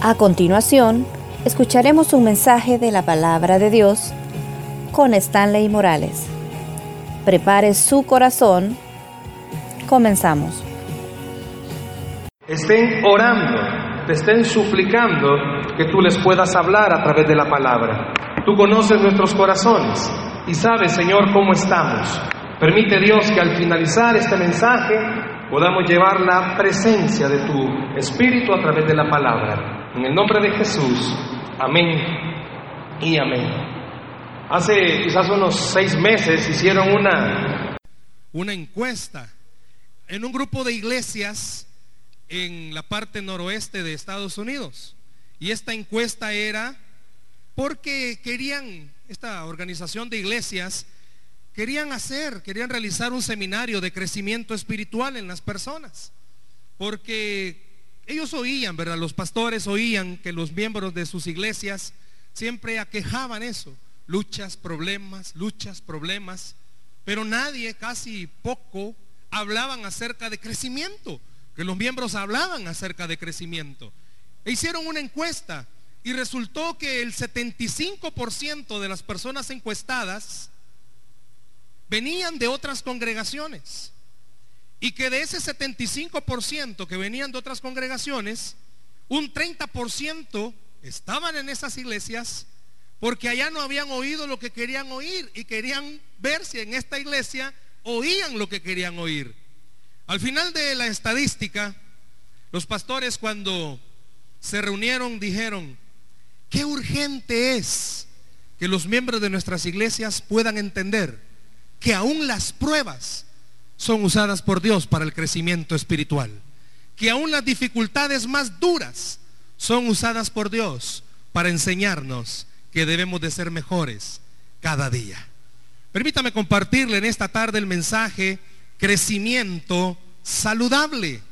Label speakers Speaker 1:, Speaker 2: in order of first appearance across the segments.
Speaker 1: A continuación, escucharemos un mensaje de la palabra de Dios con Stanley Morales. Prepare su corazón. Comenzamos.
Speaker 2: Estén orando, te estén suplicando que tú les puedas hablar a través de la palabra. Tú conoces nuestros corazones y sabes, Señor, cómo estamos. Permite Dios que al finalizar este mensaje podamos llevar la presencia de tu Espíritu a través de la palabra. En el nombre de Jesús, amén y amén. Hace quizás unos seis meses hicieron una,
Speaker 3: una encuesta en un grupo de iglesias en la parte noroeste de Estados Unidos. Y esta encuesta era porque querían, esta organización de iglesias, querían hacer, querían realizar un seminario de crecimiento espiritual en las personas. Porque ellos oían, ¿verdad? Los pastores oían que los miembros de sus iglesias siempre aquejaban eso. Luchas, problemas, luchas, problemas. Pero nadie, casi poco, hablaban acerca de crecimiento. Que los miembros hablaban acerca de crecimiento. E hicieron una encuesta y resultó que el 75% de las personas encuestadas venían de otras congregaciones. Y que de ese 75% que venían de otras congregaciones, un 30% estaban en esas iglesias porque allá no habían oído lo que querían oír y querían ver si en esta iglesia oían lo que querían oír. Al final de la estadística, los pastores cuando se reunieron dijeron, qué urgente es que los miembros de nuestras iglesias puedan entender que aún las pruebas son usadas por Dios para el crecimiento espiritual. Que aún las dificultades más duras son usadas por Dios para enseñarnos que debemos de ser mejores cada día. Permítame compartirle en esta tarde el mensaje crecimiento saludable.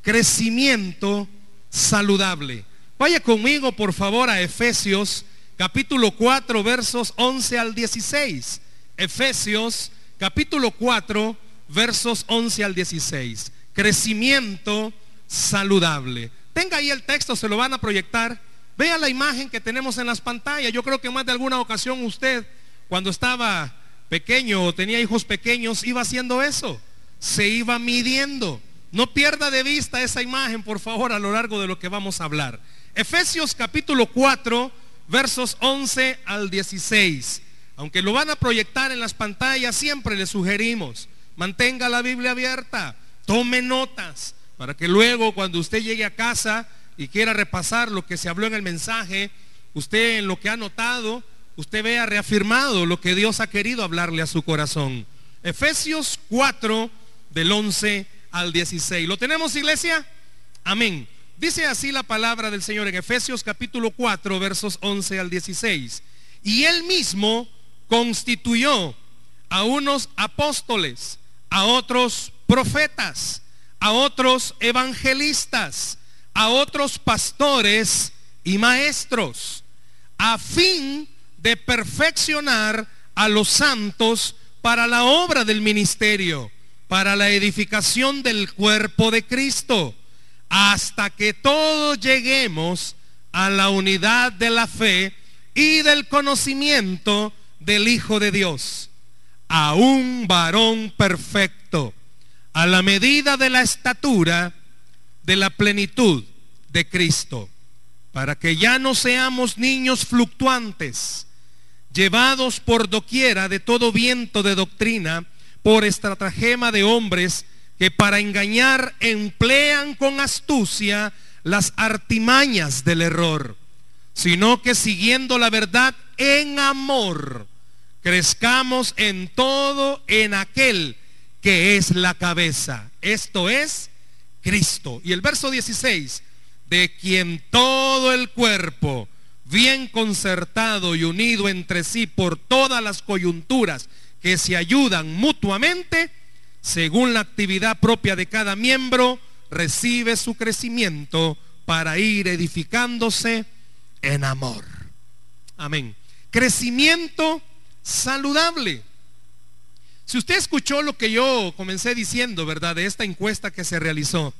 Speaker 3: Crecimiento saludable. Vaya conmigo por favor a Efesios capítulo 4 versos 11 al 16. Efesios capítulo 4, versos 11 al 16. Crecimiento saludable. Tenga ahí el texto, se lo van a proyectar. Vea la imagen que tenemos en las pantallas. Yo creo que más de alguna ocasión usted, cuando estaba pequeño o tenía hijos pequeños, iba haciendo eso. Se iba midiendo. No pierda de vista esa imagen, por favor, a lo largo de lo que vamos a hablar. Efesios capítulo 4, versos 11 al 16. Aunque lo van a proyectar en las pantallas, siempre le sugerimos, mantenga la Biblia abierta, tome notas, para que luego cuando usted llegue a casa y quiera repasar lo que se habló en el mensaje, usted en lo que ha notado, usted vea reafirmado lo que Dios ha querido hablarle a su corazón. Efesios 4 del 11 al 16. ¿Lo tenemos iglesia? Amén. Dice así la palabra del Señor en Efesios capítulo 4 versos 11 al 16. Y él mismo constituyó a unos apóstoles, a otros profetas, a otros evangelistas, a otros pastores y maestros, a fin de perfeccionar a los santos para la obra del ministerio, para la edificación del cuerpo de Cristo, hasta que todos lleguemos a la unidad de la fe y del conocimiento del Hijo de Dios, a un varón perfecto, a la medida de la estatura de la plenitud de Cristo, para que ya no seamos niños fluctuantes, llevados por doquiera de todo viento de doctrina, por estratagema de hombres que para engañar emplean con astucia las artimañas del error, sino que siguiendo la verdad en amor, crezcamos en todo en aquel que es la cabeza. Esto es Cristo. Y el verso 16, de quien todo el cuerpo, bien concertado y unido entre sí por todas las coyunturas que se ayudan mutuamente, según la actividad propia de cada miembro, recibe su crecimiento para ir edificándose en amor. Amén. Crecimiento saludable. Si usted escuchó lo que yo comencé diciendo, ¿verdad? De esta encuesta que se realizó,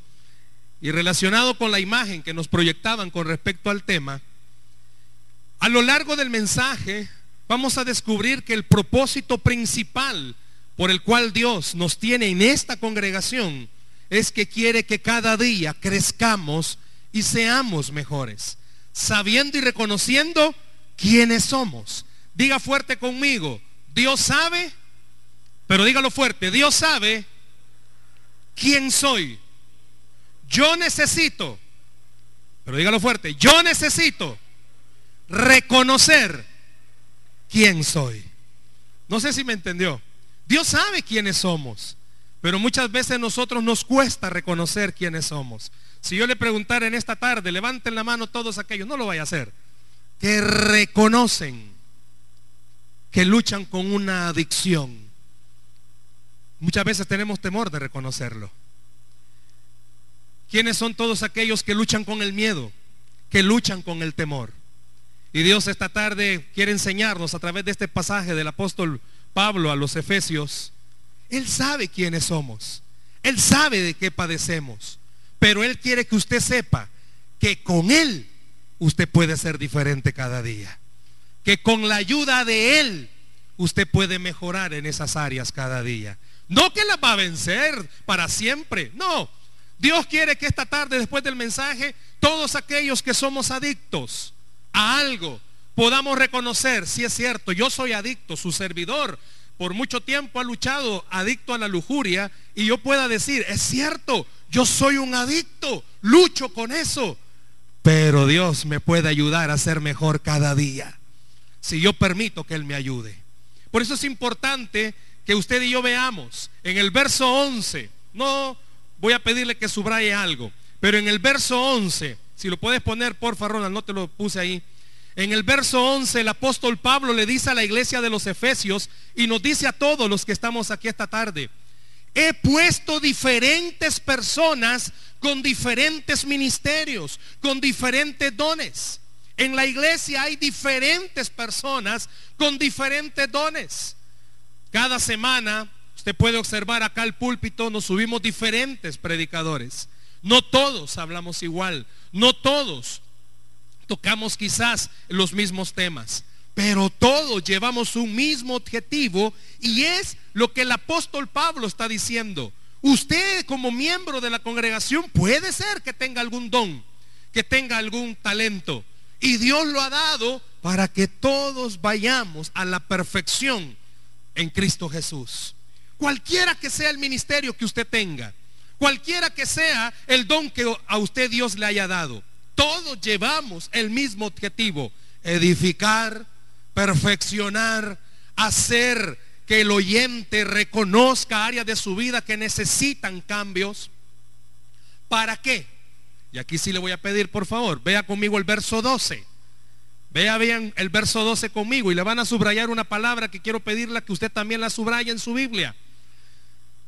Speaker 3: y relacionado con la imagen que nos proyectaban con respecto al tema, a lo largo del mensaje vamos a descubrir que el propósito principal por el cual Dios nos tiene en esta congregación es que quiere que cada día crezcamos y seamos mejores, sabiendo y reconociendo quiénes somos. Diga fuerte conmigo, Dios sabe, pero dígalo fuerte, Dios sabe quién soy. Yo necesito, pero dígalo fuerte, yo necesito reconocer quién soy. No sé si me entendió. Dios sabe quiénes somos, pero muchas veces nosotros nos cuesta reconocer quiénes somos. Si yo le preguntara en esta tarde, levanten la mano todos aquellos, no lo vaya a hacer, que reconocen que luchan con una adicción. Muchas veces tenemos temor de reconocerlo. ¿Quiénes son todos aquellos que luchan con el miedo, que luchan con el temor? Y Dios esta tarde quiere enseñarnos a través de este pasaje del apóstol Pablo a los Efesios. Él sabe quiénes somos. Él sabe de qué padecemos. Pero Él quiere que usted sepa que con Él usted puede ser diferente cada día. Que con la ayuda de Él usted puede mejorar en esas áreas cada día. No que las va a vencer para siempre. No. Dios quiere que esta tarde, después del mensaje, todos aquellos que somos adictos, a algo, podamos reconocer si es cierto, yo soy adicto, su servidor por mucho tiempo ha luchado adicto a la lujuria y yo pueda decir, es cierto, yo soy un adicto, lucho con eso, pero Dios me puede ayudar a ser mejor cada día, si yo permito que Él me ayude. Por eso es importante que usted y yo veamos en el verso 11, no voy a pedirle que subraye algo, pero en el verso 11, si lo puedes poner, por favor, no te lo puse ahí. En el verso 11 el apóstol Pablo le dice a la iglesia de los Efesios y nos dice a todos los que estamos aquí esta tarde, he puesto diferentes personas con diferentes ministerios, con diferentes dones. En la iglesia hay diferentes personas con diferentes dones. Cada semana, usted puede observar acá el púlpito, nos subimos diferentes predicadores. No todos hablamos igual, no todos tocamos quizás los mismos temas, pero todos llevamos un mismo objetivo y es lo que el apóstol Pablo está diciendo. Usted como miembro de la congregación puede ser que tenga algún don, que tenga algún talento. Y Dios lo ha dado para que todos vayamos a la perfección en Cristo Jesús. Cualquiera que sea el ministerio que usted tenga, cualquiera que sea el don que a usted Dios le haya dado, todos llevamos el mismo objetivo, edificar, perfeccionar, hacer que el oyente reconozca áreas de su vida que necesitan cambios. ¿Para qué? Y aquí sí le voy a pedir, por favor, vea conmigo el verso 12. Vea bien el verso 12 conmigo y le van a subrayar una palabra que quiero pedirle que usted también la subraye en su Biblia.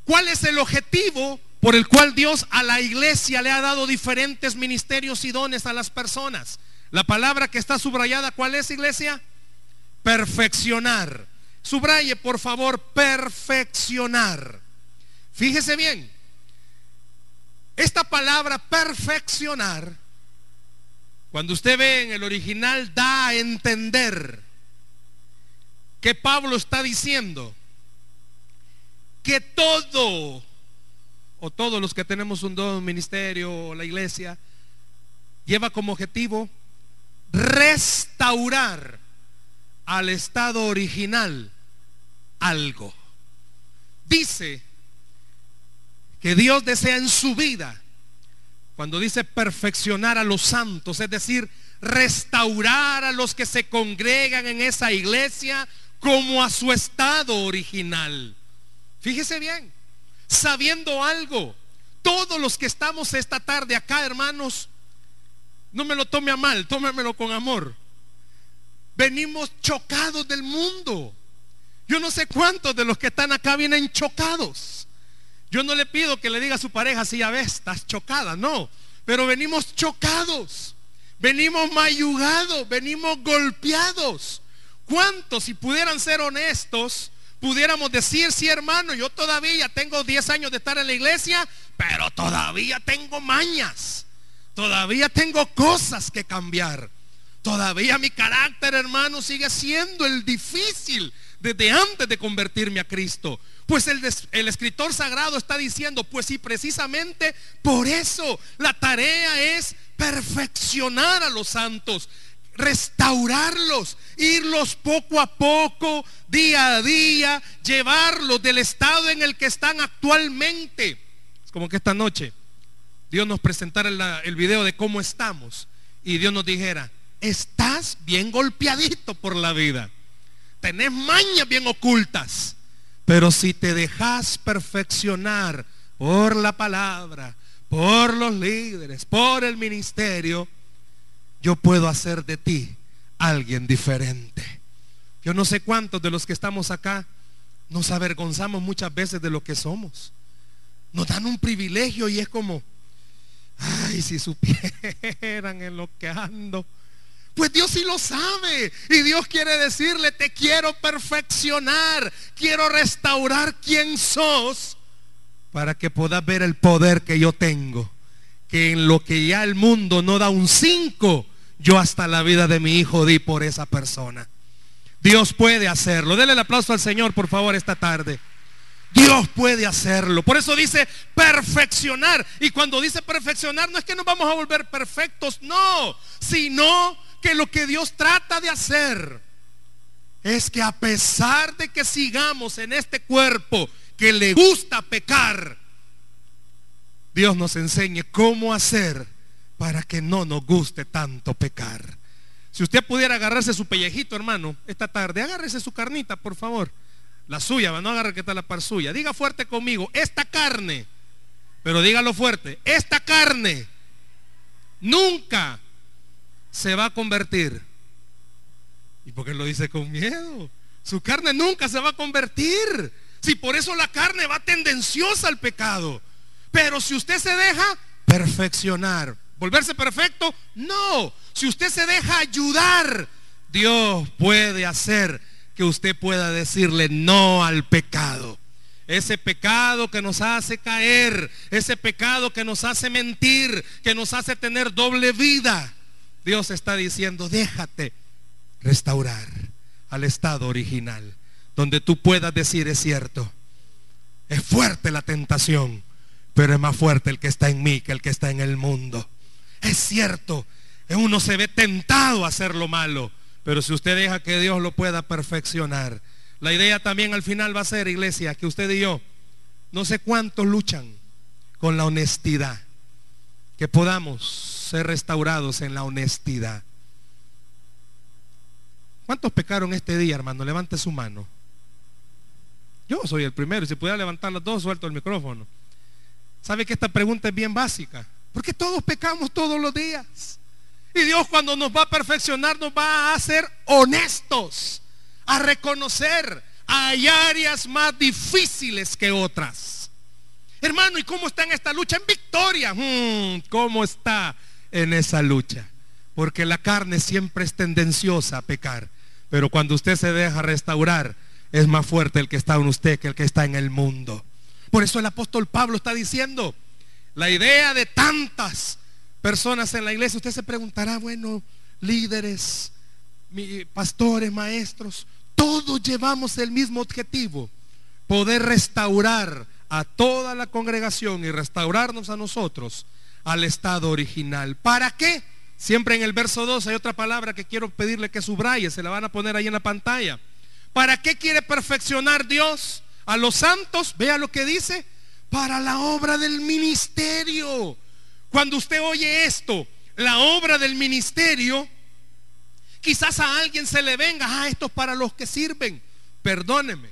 Speaker 3: ¿Cuál es el objetivo por el cual Dios a la iglesia le ha dado diferentes ministerios y dones a las personas. La palabra que está subrayada, ¿cuál es iglesia? Perfeccionar. Subraye, por favor, perfeccionar. Fíjese bien. Palabra perfeccionar, cuando usted ve en el original, da a entender que Pablo está diciendo que todo o todos los que tenemos un don, ministerio o la iglesia, lleva como objetivo restaurar al estado original algo. Dice que Dios desea en su vida, cuando dice perfeccionar a los santos, es decir, restaurar a los que se congregan en esa iglesia como a su estado original. Fíjese bien, sabiendo algo. Todos los que estamos esta tarde acá, hermanos, no me lo tome a mal, tómemelo con amor. Venimos chocados del mundo. Yo no sé cuántos de los que están acá vienen chocados. Yo no le pido que le diga a su pareja, si ya ves, estás chocada, no. Pero venimos chocados, venimos mayugados, venimos golpeados. ¿Cuántos, si pudieran ser honestos, pudiéramos decir, sí hermano, yo todavía tengo 10 años de estar en la iglesia, pero todavía tengo mañas, todavía tengo cosas que cambiar. Todavía mi carácter, hermano, sigue siendo el difícil desde antes de convertirme a Cristo. Pues el, el, escritor sagrado está diciendo, pues sí, precisamente por eso la tarea es perfeccionar a los santos, restaurarlos, irlos poco a poco, día a día, llevarlos del estado en el que están actualmente. Es como que esta noche Dios nos presentara el, el video de cómo estamos y Dios nos dijera, estás bien golpeadito por la vida. Tenés mañas bien ocultas. Pero si te dejas perfeccionar por la palabra, por los líderes, por el ministerio, yo puedo hacer de ti alguien diferente. Yo no sé cuántos de los que estamos acá nos avergonzamos muchas veces de lo que somos. Nos dan un privilegio y es como, ay, si supieran en lo que ando. Pues Dios sí lo sabe. Y Dios quiere decirle, te quiero perfeccionar. Quiero restaurar quien sos para que puedas ver el poder que yo tengo. Que en lo que ya el mundo no da un 5, yo hasta la vida de mi hijo di por esa persona. Dios puede hacerlo. Denle el aplauso al Señor, por favor, esta tarde. Dios puede hacerlo. Por eso dice perfeccionar. Y cuando dice perfeccionar, no es que nos vamos a volver perfectos, no, sino que lo que Dios trata de hacer es que a pesar de que sigamos en este cuerpo que le gusta pecar, Dios nos enseñe cómo hacer para que no nos guste tanto pecar. Si usted pudiera agarrarse su pellejito, hermano, esta tarde, agárrese su carnita, por favor. La suya, no agarre que está la par suya. Diga fuerte conmigo, esta carne, pero dígalo fuerte, esta carne nunca se va a convertir. ¿Y por qué lo dice con miedo? Su carne nunca se va a convertir. Si por eso la carne va tendenciosa al pecado. Pero si usted se deja perfeccionar, volverse perfecto, no. Si usted se deja ayudar, Dios puede hacer que usted pueda decirle no al pecado. Ese pecado que nos hace caer, ese pecado que nos hace mentir, que nos hace tener doble vida. Dios está diciendo, déjate restaurar al estado original, donde tú puedas decir, es cierto, es fuerte la tentación, pero es más fuerte el que está en mí que el que está en el mundo. Es cierto, uno se ve tentado a hacer lo malo, pero si usted deja que Dios lo pueda perfeccionar, la idea también al final va a ser, iglesia, que usted y yo, no sé cuántos luchan con la honestidad, que podamos ser restaurados en la honestidad. ¿Cuántos pecaron este día, hermano? Levante su mano. Yo soy el primero. Si pudiera levantar los dos, suelto el micrófono. ¿Sabe que esta pregunta es bien básica? Porque todos pecamos todos los días. Y Dios cuando nos va a perfeccionar nos va a hacer honestos, a reconocer, hay áreas más difíciles que otras. Hermano, ¿y cómo está en esta lucha? En victoria. Hmm, ¿Cómo está? En esa lucha. Porque la carne siempre es tendenciosa a pecar. Pero cuando usted se deja restaurar, es más fuerte el que está en usted que el que está en el mundo. Por eso el apóstol Pablo está diciendo, la idea de tantas personas en la iglesia, usted se preguntará, bueno, líderes, pastores, maestros, todos llevamos el mismo objetivo, poder restaurar a toda la congregación y restaurarnos a nosotros al estado original. ¿Para qué? Siempre en el verso 2 hay otra palabra que quiero pedirle que subraye, se la van a poner ahí en la pantalla. ¿Para qué quiere perfeccionar Dios a los santos? Vea lo que dice, para la obra del ministerio. Cuando usted oye esto, la obra del ministerio, quizás a alguien se le venga, ah, esto es para los que sirven. Perdóneme,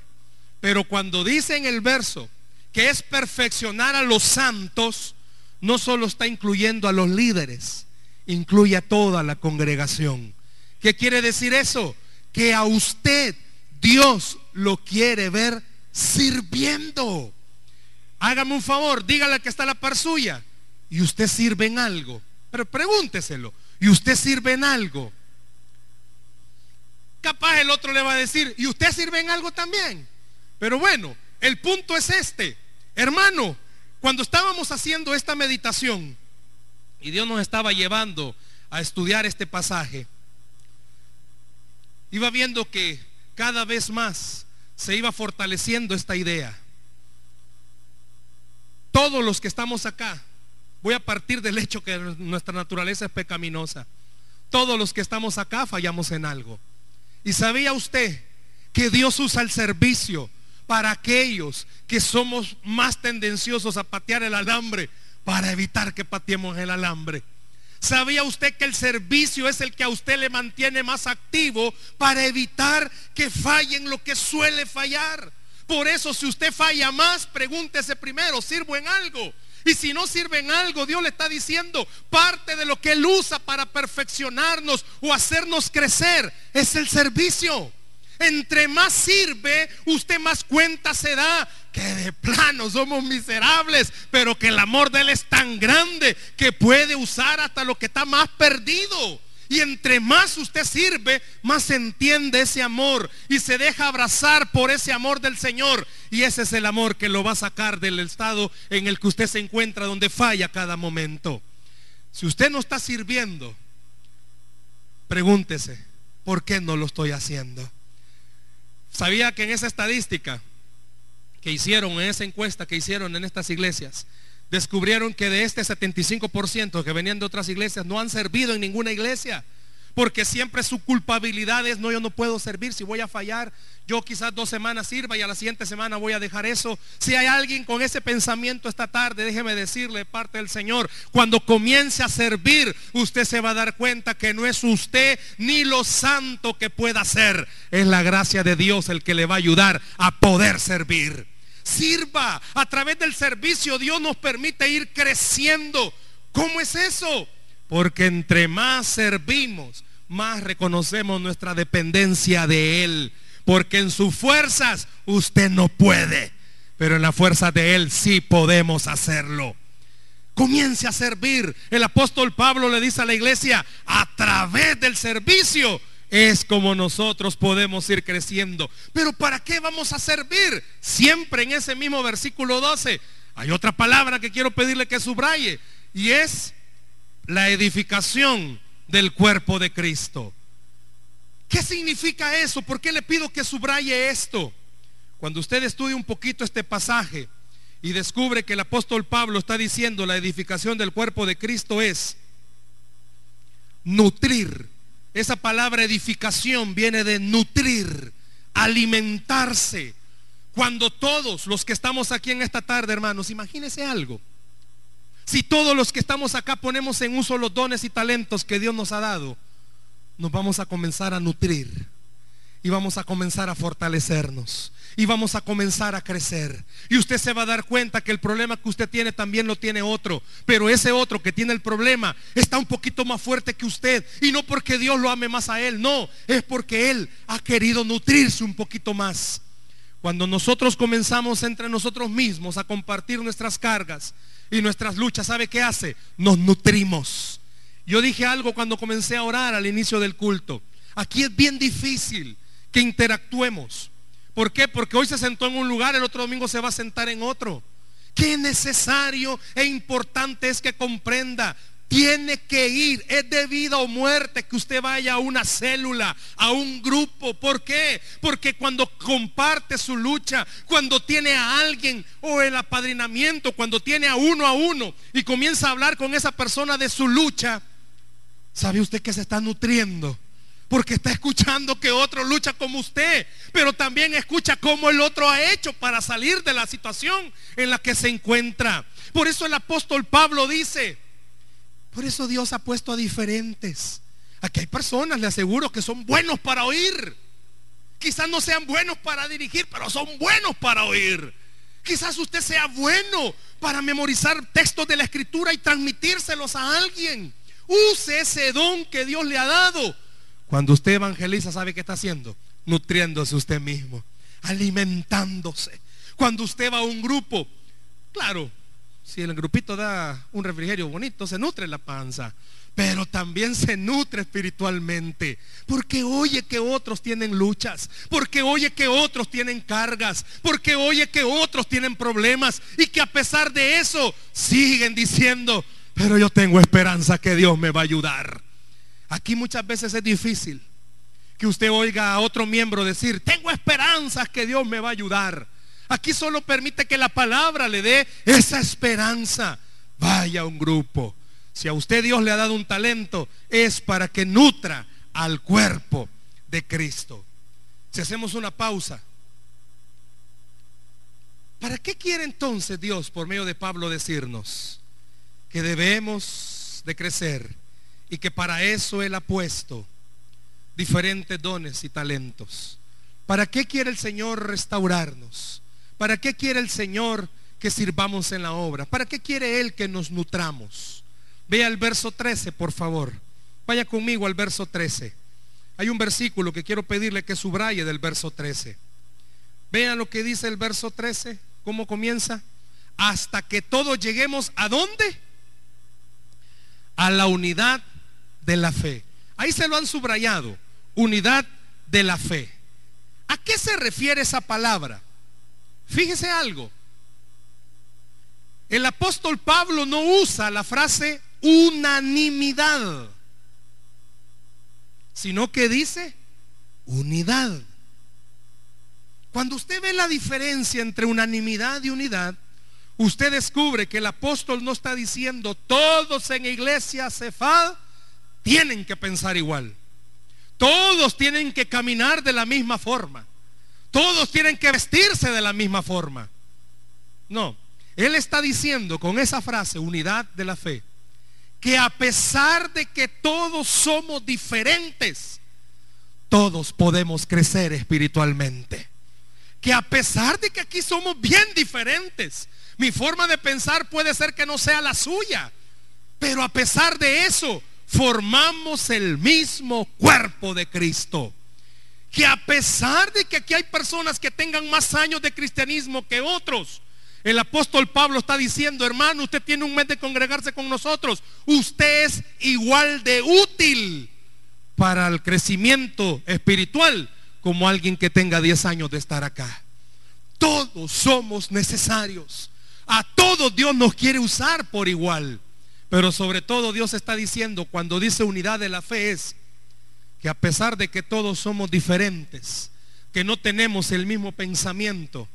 Speaker 3: pero cuando dice en el verso que es perfeccionar a los santos, no solo está incluyendo a los líderes, incluye a toda la congregación. ¿Qué quiere decir eso? Que a usted Dios lo quiere ver sirviendo. Hágame un favor, dígale que está la par suya. Y usted sirve en algo. Pero pregúnteselo. Y usted sirve en algo. Capaz el otro le va a decir, ¿y usted sirve en algo también? Pero bueno, el punto es este. Hermano, cuando estábamos haciendo esta meditación y Dios nos estaba llevando a estudiar este pasaje, iba viendo que cada vez más se iba fortaleciendo esta idea. Todos los que estamos acá, voy a partir del hecho que nuestra naturaleza es pecaminosa. Todos los que estamos acá fallamos en algo. ¿Y sabía usted que Dios usa el servicio para aquellos que somos más tendenciosos a patear el alambre para evitar que pateemos el alambre? ¿Sabía usted que el servicio es el que a usted le mantiene más activo para evitar que fallen lo que suele fallar? Por eso si usted falla más, pregúntese primero, ¿sirvo en algo? Y si no sirve en algo, Dios le está diciendo, parte de lo que Él usa para perfeccionarnos o hacernos crecer es el servicio. Entre más sirve, usted más cuenta se da que de plano somos miserables, pero que el amor de Él es tan grande que puede usar hasta lo que está más perdido. Y entre más usted sirve, más entiende ese amor y se deja abrazar por ese amor del Señor. Y ese es el amor que lo va a sacar del estado en el que usted se encuentra, donde falla cada momento. Si usted no está sirviendo, pregúntese, ¿por qué no lo estoy haciendo? Sabía que en esa estadística que hicieron, en esa encuesta que hicieron en estas iglesias, descubrieron que de este 75% que venían de otras iglesias no han servido en ninguna iglesia. Porque siempre su culpabilidad es, no, yo no puedo servir, si voy a fallar, yo quizás dos semanas sirva y a la siguiente semana voy a dejar eso. Si hay alguien con ese pensamiento esta tarde, déjeme decirle parte del Señor, cuando comience a servir, usted se va a dar cuenta que no es usted ni lo santo que pueda ser, es la gracia de Dios el que le va a ayudar a poder servir. Sirva, a través del servicio Dios nos permite ir creciendo. ¿Cómo es eso? Porque entre más servimos, más reconocemos nuestra dependencia de Él. Porque en sus fuerzas usted no puede, pero en la fuerza de Él sí podemos hacerlo. Comience a servir. El apóstol Pablo le dice a la iglesia, a través del servicio es como nosotros podemos ir creciendo. Pero ¿para qué vamos a servir? Siempre en ese mismo versículo 12 hay otra palabra que quiero pedirle que subraye y es la edificación del cuerpo de Cristo. ¿Qué significa eso? ¿Por qué le pido que subraye esto? Cuando usted estudia un poquito este pasaje y descubre que el apóstol Pablo está diciendo la edificación del cuerpo de Cristo es nutrir. Esa palabra edificación viene de nutrir, alimentarse. Cuando todos los que estamos aquí en esta tarde, hermanos, imagínense algo. Si todos los que estamos acá ponemos en uso los dones y talentos que Dios nos ha dado, nos vamos a comenzar a nutrir y vamos a comenzar a fortalecernos y vamos a comenzar a crecer. Y usted se va a dar cuenta que el problema que usted tiene también lo tiene otro, pero ese otro que tiene el problema está un poquito más fuerte que usted y no porque Dios lo ame más a él, no, es porque él ha querido nutrirse un poquito más. Cuando nosotros comenzamos entre nosotros mismos a compartir nuestras cargas, y nuestras luchas, ¿sabe qué hace? Nos nutrimos. Yo dije algo cuando comencé a orar al inicio del culto. Aquí es bien difícil que interactuemos. ¿Por qué? Porque hoy se sentó en un lugar, el otro domingo se va a sentar en otro. Qué necesario e importante es que comprenda tiene que ir. Es de vida o muerte que usted vaya a una célula, a un grupo. ¿Por qué? Porque cuando comparte su lucha, cuando tiene a alguien o el apadrinamiento, cuando tiene a uno a uno y comienza a hablar con esa persona de su lucha, ¿sabe usted que se está nutriendo? Porque está escuchando que otro lucha como usted, pero también escucha cómo el otro ha hecho para salir de la situación en la que se encuentra. Por eso el apóstol Pablo dice, por eso Dios ha puesto a diferentes. Aquí hay personas, le aseguro, que son buenos para oír. Quizás no sean buenos para dirigir, pero son buenos para oír. Quizás usted sea bueno para memorizar textos de la escritura y transmitírselos a alguien. Use ese don que Dios le ha dado. Cuando usted evangeliza, ¿sabe qué está haciendo? Nutriéndose usted mismo, alimentándose. Cuando usted va a un grupo, claro, si el grupito da un refrigerio bonito, se nutre la panza pero también se nutre espiritualmente. Porque oye que otros tienen luchas, porque oye que otros tienen cargas, porque oye que otros tienen problemas y que a pesar de eso siguen diciendo, pero yo tengo esperanza que Dios me va a ayudar. Aquí muchas veces es difícil que usted oiga a otro miembro decir, tengo esperanza que Dios me va a ayudar. Aquí solo permite que la palabra le dé esa esperanza. Vaya un grupo si a usted Dios le ha dado un talento, es para que nutra al cuerpo de Cristo. Si hacemos una pausa, ¿para qué quiere entonces Dios, por medio de Pablo, decirnos que debemos de crecer y que para eso Él ha puesto diferentes dones y talentos? ¿Para qué quiere el Señor restaurarnos? ¿Para qué quiere el Señor que sirvamos en la obra? ¿Para qué quiere Él que nos nutramos? Vea el verso 13, por favor. Vaya conmigo al verso 13. Hay un versículo que quiero pedirle que subraye del verso 13. Vean lo que dice el verso 13, cómo comienza. Hasta que todos lleguemos a dónde? A la unidad de la fe. Ahí se lo han subrayado. Unidad de la fe. ¿A qué se refiere esa palabra? Fíjese algo. El apóstol Pablo no usa la frase unanimidad, sino que dice unidad. Cuando usted ve la diferencia entre unanimidad y unidad, usted descubre que el apóstol no está diciendo todos en iglesia Cefad tienen que pensar igual. Todos tienen que caminar de la misma forma. Todos tienen que vestirse de la misma forma. No, él está diciendo con esa frase, unidad de la fe, que a pesar de que todos somos diferentes, todos podemos crecer espiritualmente. Que a pesar de que aquí somos bien diferentes, mi forma de pensar puede ser que no sea la suya, pero a pesar de eso, formamos el mismo cuerpo de Cristo. Que a pesar de que aquí hay personas que tengan más años de cristianismo que otros, el apóstol Pablo está diciendo, hermano, usted tiene un mes de congregarse con nosotros. Usted es igual de útil para el crecimiento espiritual como alguien que tenga 10 años de estar acá. Todos somos necesarios. A todos Dios nos quiere usar por igual. Pero sobre todo Dios está diciendo, cuando dice unidad de la fe, es que a pesar de que todos somos diferentes, que no tenemos el mismo pensamiento,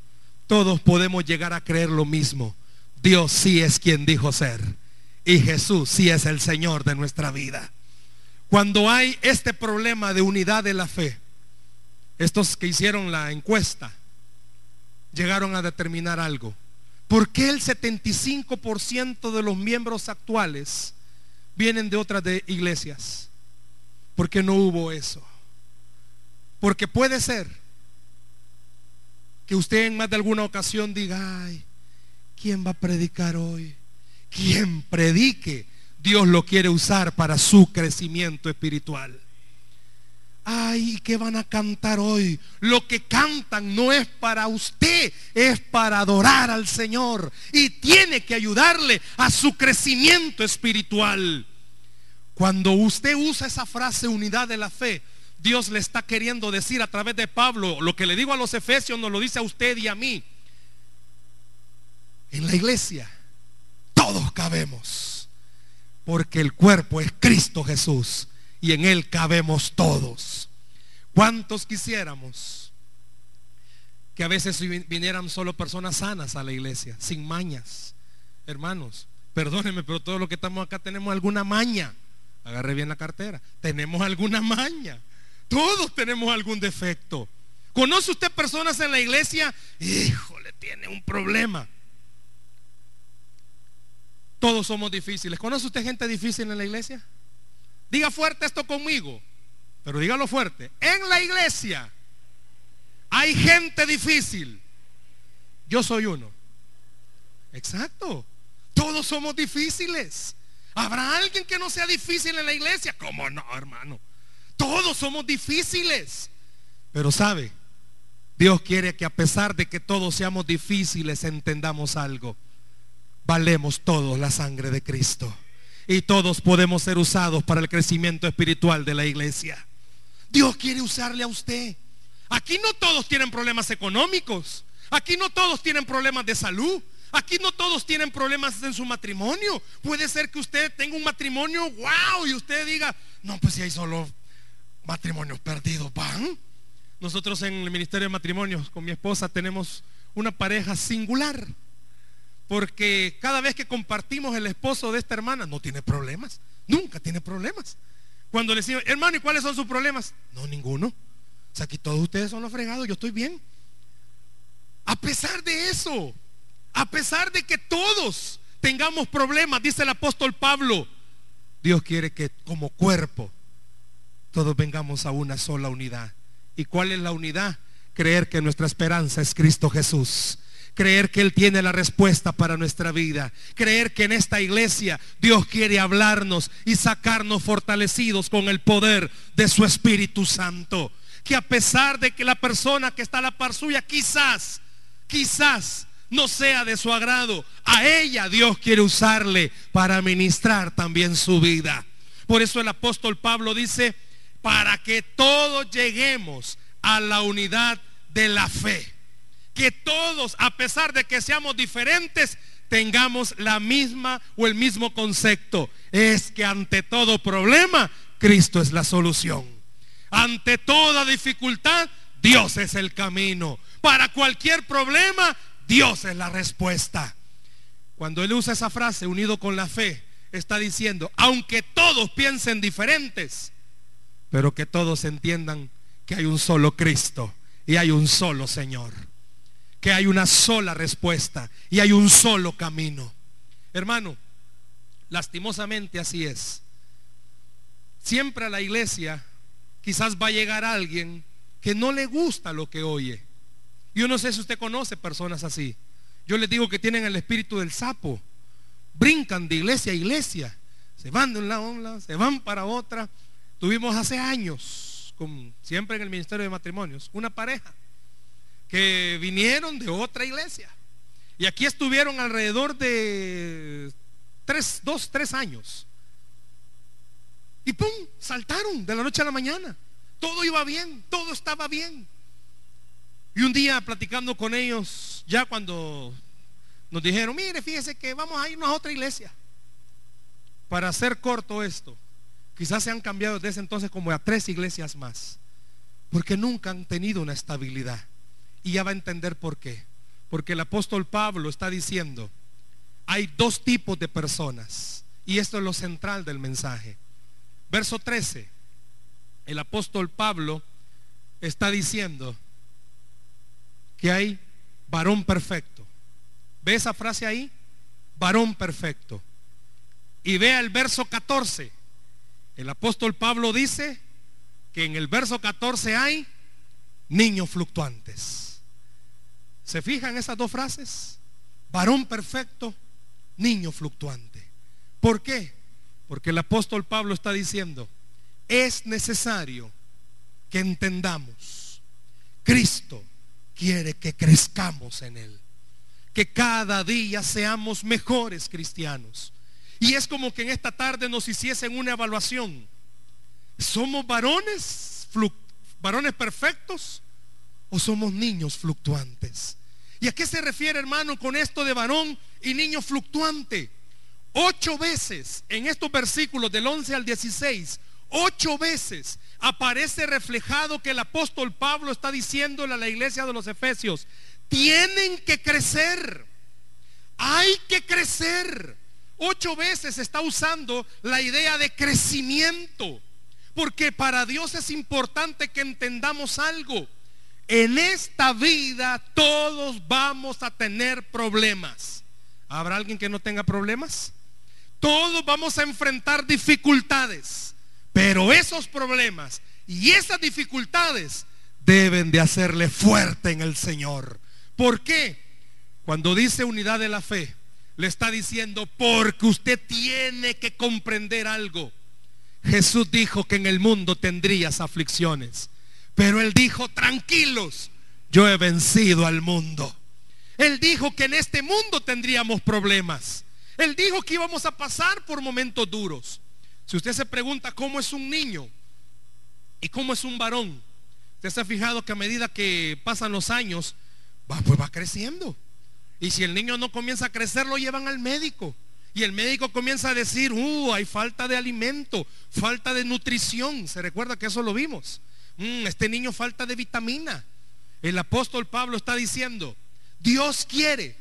Speaker 3: todos podemos llegar a creer lo mismo. Dios sí es quien dijo ser. Y Jesús sí es el Señor de nuestra vida. Cuando hay este problema de unidad de la fe, estos que hicieron la encuesta llegaron a determinar algo. ¿Por qué el 75% de los miembros actuales vienen de otras iglesias? Porque no hubo eso. Porque puede ser que usted en más de alguna ocasión diga, ay, ¿quién va a predicar hoy? Quien predique, Dios lo quiere usar para su crecimiento espiritual. Ay, ¿qué van a cantar hoy? Lo que cantan no es para usted, es para adorar al Señor. Y tiene que ayudarle a su crecimiento espiritual. Cuando usted usa esa frase unidad de la fe, Dios le está queriendo decir a través de Pablo, lo que le digo a los efesios nos lo dice a usted y a mí. En la iglesia todos cabemos, porque el cuerpo es Cristo Jesús y en Él cabemos todos. ¿Cuántos quisiéramos que a veces vinieran solo personas sanas a la iglesia, sin mañas? Hermanos, perdónenme, pero todos los que estamos acá tenemos alguna maña. Agarre bien la cartera. Tenemos alguna maña. Todos tenemos algún defecto. ¿Conoce usted personas en la iglesia? Híjole, tiene un problema. Todos somos difíciles. ¿Conoce usted gente difícil en la iglesia? Diga fuerte esto conmigo, pero dígalo fuerte. En la iglesia hay gente difícil. Yo soy uno. Exacto. Todos somos difíciles. ¿Habrá alguien que no sea difícil en la iglesia? ¿Cómo no, hermano? Todos somos difíciles. Pero sabe, Dios quiere que a pesar de que todos seamos difíciles, entendamos algo. valemos todos la sangre de Cristo. Y todos podemos ser usados para el crecimiento espiritual de la iglesia. Dios quiere usarle a usted. Aquí no todos tienen problemas económicos. Aquí no todos tienen problemas de salud. Aquí no todos tienen problemas en su matrimonio. Puede ser que usted tenga un matrimonio, wow, y usted diga, no, pues si hay solo matrimonios perdidos, van. Nosotros en el Ministerio de Matrimonios con mi esposa tenemos una pareja singular. Porque cada vez que compartimos el esposo de esta hermana, no tiene problemas. Nunca tiene problemas. Cuando le decimos, hermano, ¿y cuáles son sus problemas? No, ninguno. O sea, aquí todos ustedes son los fregados, yo estoy bien. A pesar de eso, a pesar de que todos tengamos problemas, dice el apóstol Pablo, Dios quiere que como cuerpo todos vengamos a una sola unidad. ¿Y cuál es la unidad? Creer que nuestra esperanza es Cristo Jesús. Creer que Él tiene la respuesta para nuestra vida. Creer que en esta iglesia Dios quiere hablarnos y sacarnos fortalecidos con el poder de su Espíritu Santo. Que a pesar de que la persona que está a la par suya quizás, quizás no sea de su agrado, a ella Dios quiere usarle para ministrar también su vida. Por eso el apóstol Pablo dice, para que todos lleguemos a la unidad de la fe. Que todos, a pesar de que seamos diferentes, tengamos la misma o el mismo concepto. Es que ante todo problema, Cristo es la solución. Ante toda dificultad, Dios es el camino. Para cualquier problema, Dios es la respuesta. Cuando él usa esa frase, unido con la fe, está diciendo, aunque todos piensen diferentes, pero que todos entiendan que hay un solo Cristo y hay un solo Señor, que hay una sola respuesta y hay un solo camino. Hermano, lastimosamente así es. Siempre a la iglesia quizás va a llegar alguien que no le gusta lo que oye. Yo no sé si usted conoce personas así. Yo les digo que tienen el espíritu del sapo. Brincan de iglesia a iglesia. Se van de un lado a un lado, se van para otra. Tuvimos hace años, siempre en el Ministerio de Matrimonios, una pareja que vinieron de otra iglesia. Y aquí estuvieron alrededor de tres, dos, tres años. Y pum, saltaron de la noche a la mañana. Todo iba bien, todo estaba bien. Y un día platicando con ellos, ya cuando nos dijeron, mire, fíjese que vamos a irnos a otra iglesia. Para hacer corto esto, quizás se han cambiado desde entonces como a tres iglesias más. Porque nunca han tenido una estabilidad. Y ya va a entender por qué. Porque el apóstol Pablo está diciendo, hay dos tipos de personas. Y esto es lo central del mensaje. Verso 13. El apóstol Pablo está diciendo, que hay varón perfecto. ¿Ve esa frase ahí? Varón perfecto. Y vea el verso 14. El apóstol Pablo dice que en el verso 14 hay niños fluctuantes. ¿Se fijan esas dos frases? Varón perfecto, niño fluctuante. ¿Por qué? Porque el apóstol Pablo está diciendo, es necesario que entendamos, Cristo quiere que crezcamos en Él. Que cada día seamos mejores cristianos. Y es como que en esta tarde nos hiciesen una evaluación. ¿Somos varones, varones perfectos o somos niños fluctuantes? ¿Y a qué se refiere, hermano, con esto de varón y niño fluctuante? Ocho veces en estos versículos del 11 al 16 Ocho veces aparece reflejado que el apóstol Pablo está diciéndole a la iglesia de los Efesios, tienen que crecer, hay que crecer. Ocho veces está usando la idea de crecimiento, porque para Dios es importante que entendamos algo. En esta vida todos vamos a tener problemas. ¿Habrá alguien que no tenga problemas? Todos vamos a enfrentar dificultades. Pero esos problemas y esas dificultades deben de hacerle fuerte en el Señor. ¿Por qué? Cuando dice unidad de la fe, le está diciendo, porque usted tiene que comprender algo. Jesús dijo que en el mundo tendrías aflicciones, pero él dijo, tranquilos, yo he vencido al mundo. Él dijo que en este mundo tendríamos problemas. Él dijo que íbamos a pasar por momentos duros. Si usted se pregunta cómo es un niño y cómo es un varón, usted se ha fijado que a medida que pasan los años, va, pues va creciendo. Y si el niño no comienza a crecer, lo llevan al médico. Y el médico comienza a decir, uh, hay falta de alimento, falta de nutrición. Se recuerda que eso lo vimos. Mm, este niño falta de vitamina. El apóstol Pablo está diciendo, Dios quiere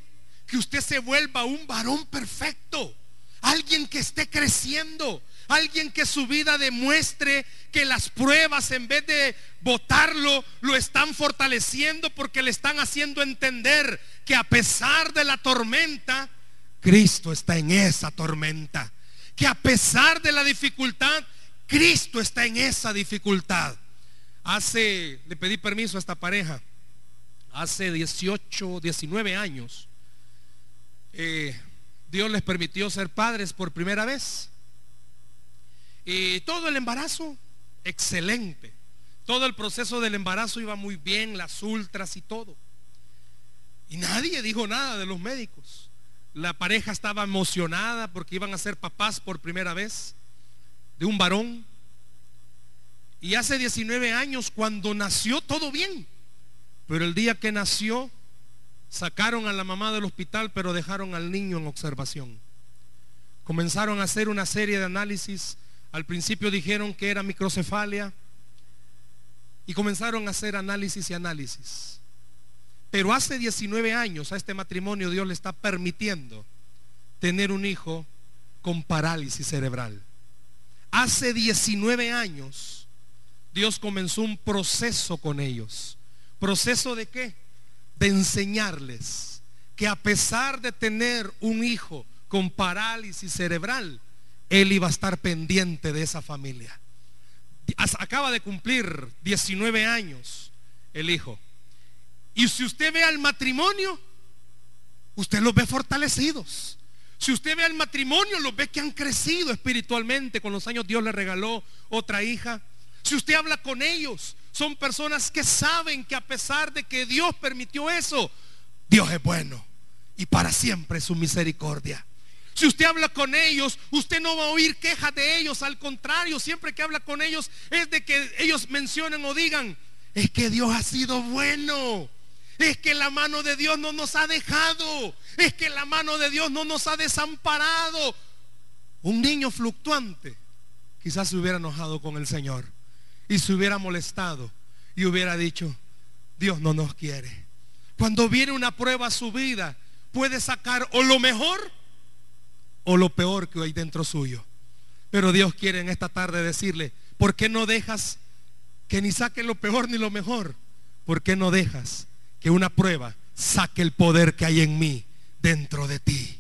Speaker 3: que usted se vuelva un varón perfecto, alguien que esté creciendo, alguien que su vida demuestre que las pruebas en vez de votarlo lo están fortaleciendo porque le están haciendo entender que a pesar de la tormenta, Cristo está en esa tormenta. Que a pesar de la dificultad, Cristo está en esa dificultad. Hace, le pedí permiso a esta pareja, hace 18, 19 años, eh, Dios les permitió ser padres por primera vez. Y todo el embarazo, excelente. Todo el proceso del embarazo iba muy bien, las ultras y todo. Y nadie dijo nada de los médicos. La pareja estaba emocionada porque iban a ser papás por primera vez de un varón. Y hace 19 años, cuando nació, todo bien. Pero el día que nació, sacaron a la mamá del hospital, pero dejaron al niño en observación. Comenzaron a hacer una serie de análisis. Al principio dijeron que era microcefalia. Y comenzaron a hacer análisis y análisis. Pero hace 19 años a este matrimonio Dios le está permitiendo tener un hijo con parálisis cerebral. Hace 19 años Dios comenzó un proceso con ellos. ¿Proceso de qué? De enseñarles que a pesar de tener un hijo con parálisis cerebral, él iba a estar pendiente de esa familia. Acaba de cumplir 19 años el hijo. Y si usted ve al matrimonio, usted los ve fortalecidos. Si usted ve al matrimonio, los ve que han crecido espiritualmente. Con los años Dios le regaló otra hija. Si usted habla con ellos, son personas que saben que a pesar de que Dios permitió eso, Dios es bueno y para siempre su misericordia. Si usted habla con ellos, usted no va a oír quejas de ellos. Al contrario, siempre que habla con ellos es de que ellos mencionen o digan, es que Dios ha sido bueno. Es que la mano de Dios no nos ha dejado. Es que la mano de Dios no nos ha desamparado. Un niño fluctuante quizás se hubiera enojado con el Señor y se hubiera molestado y hubiera dicho, Dios no nos quiere. Cuando viene una prueba a su vida, puede sacar o lo mejor o lo peor que hay dentro suyo. Pero Dios quiere en esta tarde decirle, ¿por qué no dejas que ni saque lo peor ni lo mejor? ¿Por qué no dejas que una prueba saque el poder que hay en mí dentro de ti?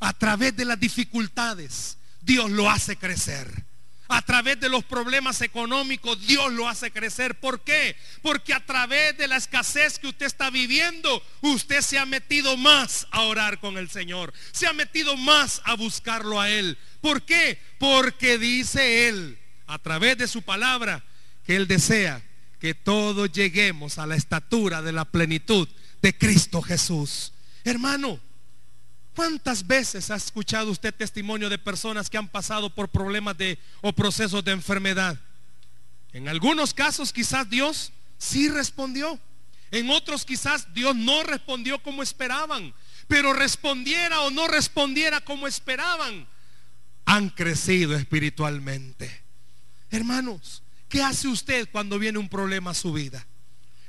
Speaker 3: A través de las dificultades, Dios lo hace crecer a través de los problemas económicos, Dios lo hace crecer. ¿Por qué? Porque a través de la escasez que usted está viviendo, usted se ha metido más a orar con el Señor. Se ha metido más a buscarlo a Él. ¿Por qué? Porque dice Él, a través de su palabra, que Él desea que todos lleguemos a la estatura de la plenitud de Cristo Jesús. Hermano, ¿Cuántas veces ha escuchado usted testimonio de personas que han pasado por problemas de o procesos de enfermedad? En algunos casos quizás Dios sí respondió. En otros quizás Dios no respondió como esperaban. Pero respondiera o no respondiera como esperaban, han crecido espiritualmente. Hermanos, ¿qué hace usted cuando viene un problema a su vida?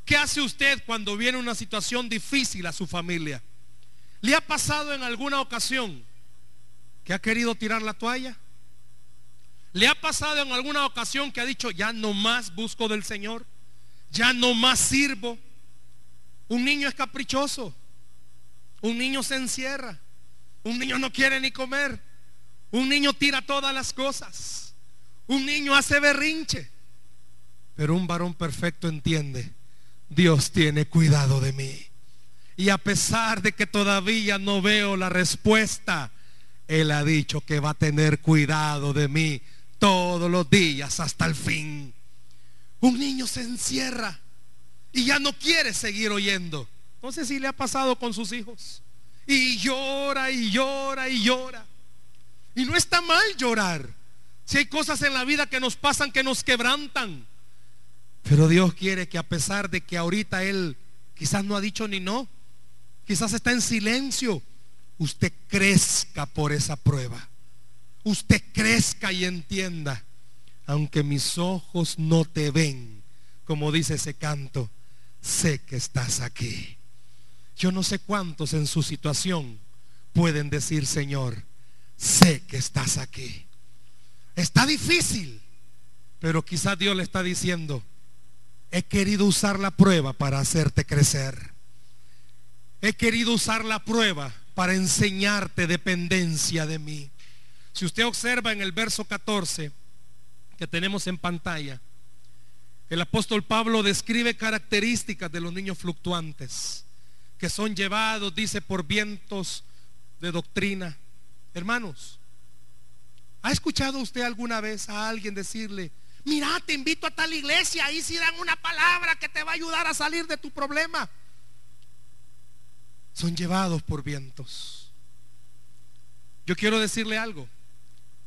Speaker 3: ¿Qué hace usted cuando viene una situación difícil a su familia? ¿Le ha pasado en alguna ocasión que ha querido tirar la toalla? ¿Le ha pasado en alguna ocasión que ha dicho, ya no más busco del Señor? Ya no más sirvo. Un niño es caprichoso. Un niño se encierra. Un niño no quiere ni comer. Un niño tira todas las cosas. Un niño hace berrinche. Pero un varón perfecto entiende, Dios tiene cuidado de mí. Y a pesar de que todavía no veo la respuesta, Él ha dicho que va a tener cuidado de mí todos los días hasta el fin. Un niño se encierra y ya no quiere seguir oyendo. No sé si le ha pasado con sus hijos. Y llora y llora y llora. Y no está mal llorar. Si hay cosas en la vida que nos pasan que nos quebrantan. Pero Dios quiere que a pesar de que ahorita Él quizás no ha dicho ni no, quizás está en silencio, usted crezca por esa prueba. Usted crezca y entienda, aunque mis ojos no te ven, como dice ese canto, sé que estás aquí. Yo no sé cuántos en su situación pueden decir, Señor, sé que estás aquí. Está difícil, pero quizás Dios le está diciendo, he querido usar la prueba para hacerte crecer. He querido usar la prueba para enseñarte dependencia de mí. Si usted observa en el verso 14 que tenemos en pantalla, el apóstol Pablo describe características de los niños fluctuantes que son llevados, dice, por vientos de doctrina. Hermanos, ¿ha escuchado usted alguna vez a alguien decirle, mira, te invito a tal iglesia, ahí si dan una palabra que te va a ayudar a salir de tu problema? Son llevados por vientos. Yo quiero decirle algo,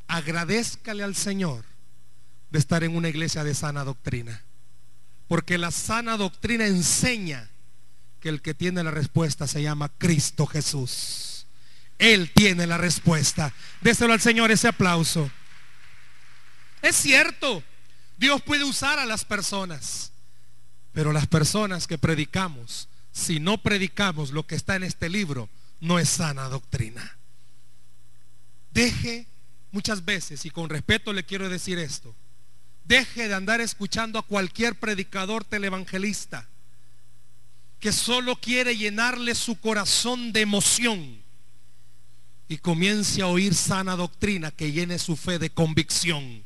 Speaker 3: agradezcale al Señor de estar en una iglesia de sana doctrina, porque la sana doctrina enseña que el que tiene la respuesta se llama Cristo Jesús. Él tiene la respuesta. Déselo al Señor ese aplauso. Es cierto, Dios puede usar a las personas, pero las personas que predicamos, si no predicamos lo que está en este libro, no es sana doctrina. Deje muchas veces, y con respeto le quiero decir esto, deje de andar escuchando a cualquier predicador televangelista que solo quiere llenarle su corazón de emoción y comience a oír sana doctrina que llene su fe de convicción.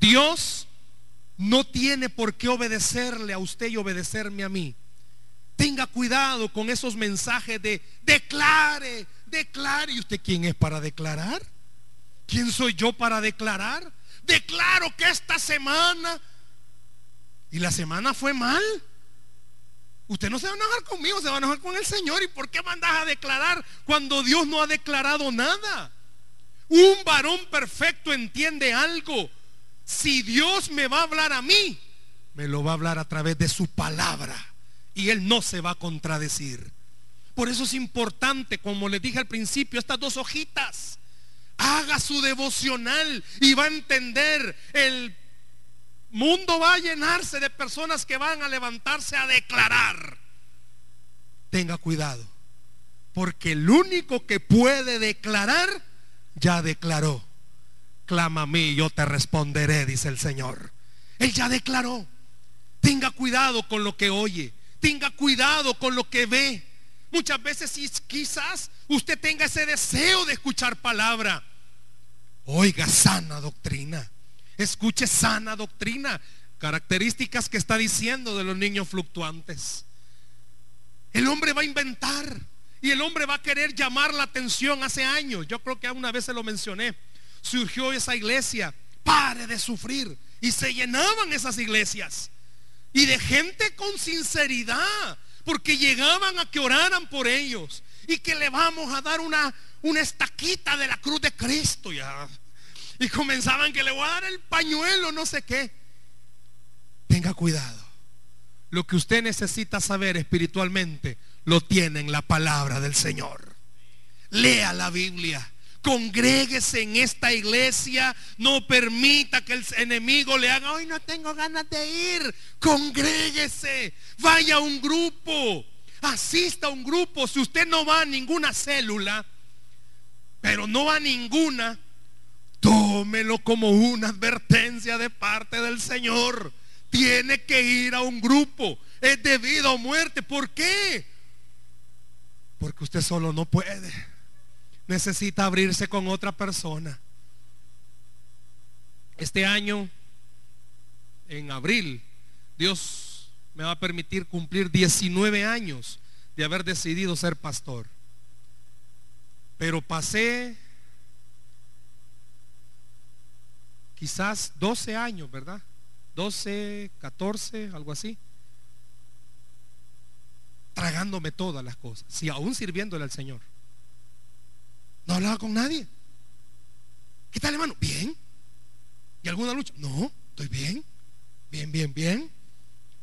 Speaker 3: Dios no tiene por qué obedecerle a usted y obedecerme a mí. Tenga cuidado con esos mensajes de declare, declare. ¿Y usted quién es para declarar? ¿Quién soy yo para declarar? Declaro que esta semana, y la semana fue mal. Usted no se va a enojar conmigo, se va a enojar con el Señor. ¿Y por qué mandas a declarar cuando Dios no ha declarado nada? Un varón perfecto entiende algo. Si Dios me va a hablar a mí, me lo va a hablar a través de su palabra. Y Él no se va a contradecir. Por eso es importante, como les dije al principio, estas dos hojitas. Haga su devocional y va a entender el mundo va a llenarse de personas que van a levantarse a declarar. Tenga cuidado, porque el único que puede declarar, ya declaró. Clama a mí, yo te responderé, dice el Señor. Él ya declaró. Tenga cuidado con lo que oye. Tenga cuidado con lo que ve. Muchas veces quizás usted tenga ese deseo de escuchar palabra. Oiga sana doctrina. Escuche sana doctrina, características que está diciendo de los niños fluctuantes. El hombre va a inventar y el hombre va a querer llamar la atención hace años. Yo creo que una vez se lo mencioné. Surgió esa iglesia, pare de sufrir. Y se llenaban esas iglesias. Y de gente con sinceridad. Porque llegaban a que oraran por ellos. Y que le vamos a dar una, una estaquita de la cruz de Cristo. Ya y comenzaban que le voy a dar el pañuelo, no sé qué. Tenga cuidado. Lo que usted necesita saber espiritualmente lo tiene en la palabra del Señor. Lea la Biblia. Congréguese en esta iglesia. No permita que el enemigo le haga, hoy no tengo ganas de ir. Congréguese. Vaya a un grupo. Asista a un grupo. Si usted no va a ninguna célula, pero no va a ninguna, Tómelo como una advertencia de parte del Señor. Tiene que ir a un grupo. Es de vida o muerte. ¿Por qué? Porque usted solo no puede. Necesita abrirse con otra persona. Este año, en abril, Dios me va a permitir cumplir 19 años de haber decidido ser pastor. Pero pasé quizás 12 años, ¿verdad? 12, 14, algo así. tragándome todas las cosas, si aún sirviéndole al Señor. No hablaba con nadie. ¿Qué tal, hermano? Bien. ¿Y alguna lucha? No, estoy bien. Bien, bien, bien.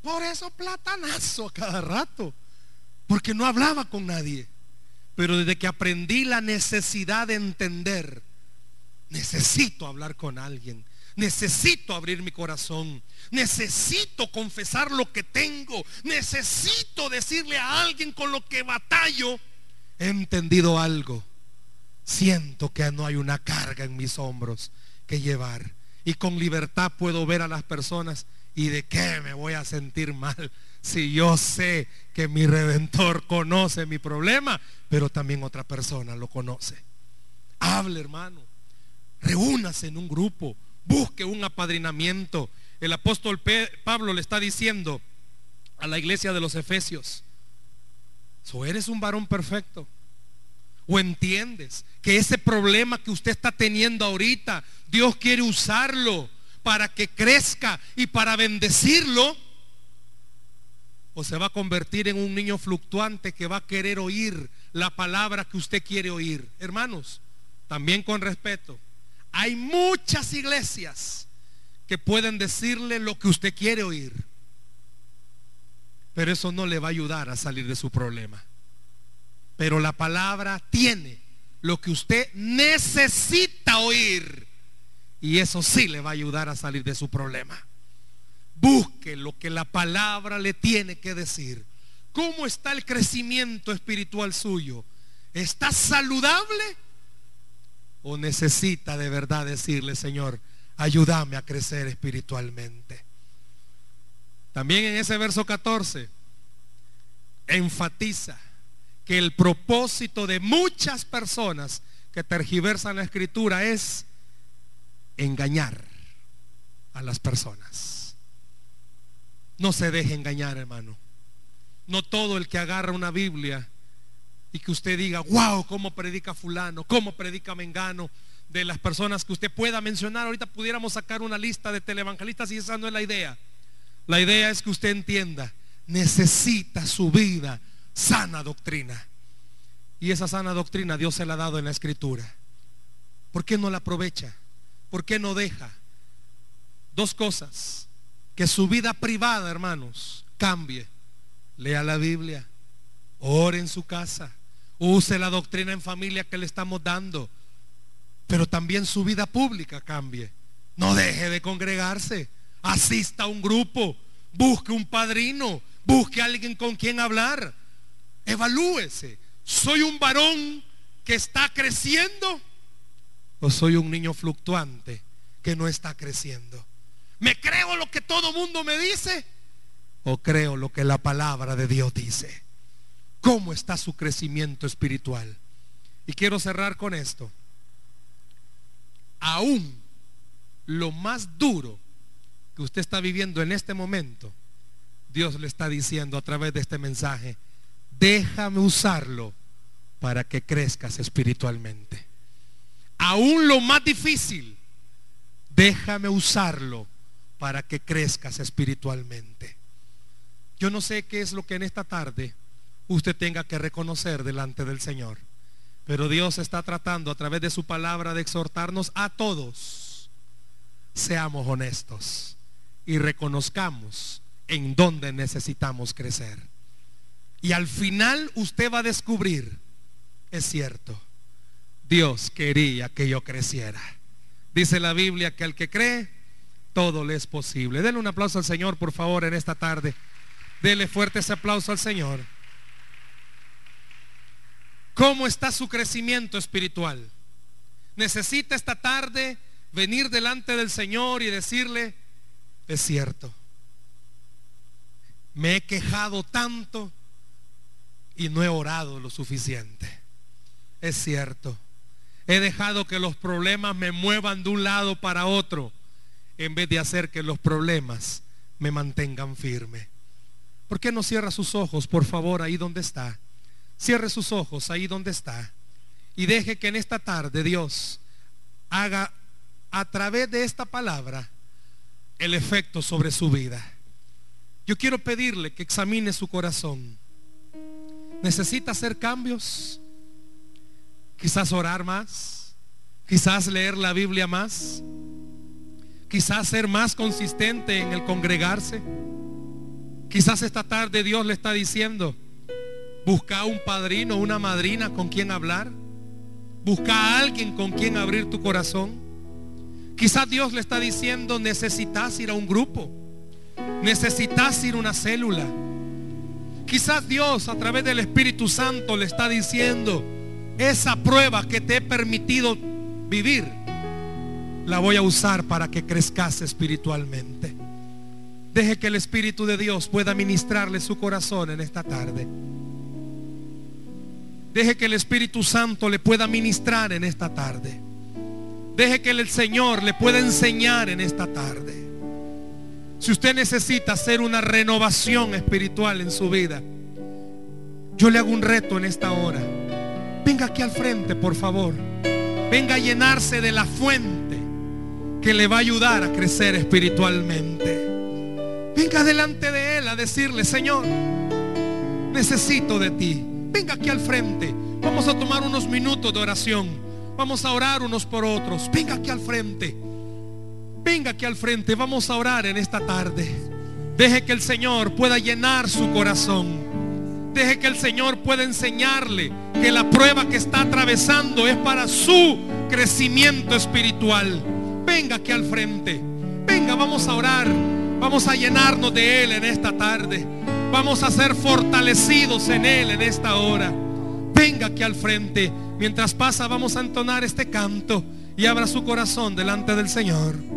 Speaker 3: Por eso platanazo a cada rato. Porque no hablaba con nadie. Pero desde que aprendí la necesidad de entender, necesito hablar con alguien. Necesito abrir mi corazón. Necesito confesar lo que tengo. Necesito decirle a alguien con lo que batallo. He entendido algo. Siento que no hay una carga en mis hombros que llevar. Y con libertad puedo ver a las personas. ¿Y de qué me voy a sentir mal? Si yo sé que mi redentor conoce mi problema, pero también otra persona lo conoce. Hable, hermano. Reúnase en un grupo busque un apadrinamiento. El apóstol Pablo le está diciendo a la iglesia de los Efesios, ¿o eres un varón perfecto? ¿O entiendes que ese problema que usted está teniendo ahorita, Dios quiere usarlo para que crezca y para bendecirlo? ¿O se va a convertir en un niño fluctuante que va a querer oír la palabra que usted quiere oír? Hermanos, también con respeto. Hay muchas iglesias que pueden decirle lo que usted quiere oír. Pero eso no le va a ayudar a salir de su problema. Pero la palabra tiene lo que usted necesita oír. Y eso sí le va a ayudar a salir de su problema. Busque lo que la palabra le tiene que decir. ¿Cómo está el crecimiento espiritual suyo? ¿Está saludable? o necesita de verdad decirle, Señor, ayúdame a crecer espiritualmente. También en ese verso 14 enfatiza que el propósito de muchas personas que tergiversan la escritura es engañar a las personas. No se deje engañar, hermano. No todo el que agarra una Biblia y que usted diga, wow, cómo predica fulano, cómo predica Mengano, de las personas que usted pueda mencionar. Ahorita pudiéramos sacar una lista de televangelistas y esa no es la idea. La idea es que usted entienda, necesita su vida sana doctrina. Y esa sana doctrina Dios se la ha dado en la escritura. ¿Por qué no la aprovecha? ¿Por qué no deja? Dos cosas. Que su vida privada, hermanos, cambie. Lea la Biblia. Ore en su casa. Use la doctrina en familia que le estamos dando. Pero también su vida pública cambie. No deje de congregarse. Asista a un grupo. Busque un padrino. Busque a alguien con quien hablar. Evalúese. ¿Soy un varón que está creciendo? ¿O soy un niño fluctuante que no está creciendo? ¿Me creo lo que todo mundo me dice? ¿O creo lo que la palabra de Dios dice? cómo está su crecimiento espiritual. Y quiero cerrar con esto. Aún lo más duro que usted está viviendo en este momento, Dios le está diciendo a través de este mensaje, déjame usarlo para que crezcas espiritualmente. Aún lo más difícil, déjame usarlo para que crezcas espiritualmente. Yo no sé qué es lo que en esta tarde usted tenga que reconocer delante del Señor. Pero Dios está tratando a través de su palabra de exhortarnos a todos. Seamos honestos y reconozcamos en dónde necesitamos crecer. Y al final usted va a descubrir, es cierto, Dios quería que yo creciera. Dice la Biblia que al que cree, todo le es posible. Denle un aplauso al Señor, por favor, en esta tarde. Dele fuerte ese aplauso al Señor. ¿Cómo está su crecimiento espiritual? Necesita esta tarde venir delante del Señor y decirle, es cierto, me he quejado tanto y no he orado lo suficiente. Es cierto, he dejado que los problemas me muevan de un lado para otro en vez de hacer que los problemas me mantengan firme. ¿Por qué no cierra sus ojos, por favor, ahí donde está? Cierre sus ojos ahí donde está y deje que en esta tarde Dios haga a través de esta palabra el efecto sobre su vida. Yo quiero pedirle que examine su corazón. Necesita hacer cambios. Quizás orar más. Quizás leer la Biblia más. Quizás ser más consistente en el congregarse. Quizás esta tarde Dios le está diciendo, busca un padrino, una madrina con quien hablar. Busca a alguien con quien abrir tu corazón. Quizás Dios le está diciendo, necesitas ir a un grupo. Necesitas ir a una célula. Quizás Dios a través del Espíritu Santo le está diciendo, esa prueba que te he permitido vivir, la voy a usar para que crezcas espiritualmente. Deje que el Espíritu de Dios pueda ministrarle su corazón en esta tarde. Deje que el Espíritu Santo le pueda ministrar en esta tarde. Deje que el Señor le pueda enseñar en esta tarde. Si usted necesita hacer una renovación espiritual en su vida, yo le hago un reto en esta hora. Venga aquí al frente, por favor. Venga a llenarse de la fuente que le va a ayudar a crecer espiritualmente. Venga delante de Él a decirle, Señor, necesito de ti. Venga aquí al frente. Vamos a tomar unos minutos de oración. Vamos a orar unos por otros. Venga aquí al frente. Venga aquí al frente, vamos a orar en esta tarde. Deje que el Señor pueda llenar su corazón. Deje que el Señor pueda enseñarle que la prueba que está atravesando es para su crecimiento espiritual. Venga aquí al frente. Venga, vamos a orar. Vamos a llenarnos de Él en esta tarde. Vamos a ser fortalecidos en Él en esta hora. Venga aquí al frente. Mientras pasa, vamos a entonar este canto y abra su corazón delante del Señor.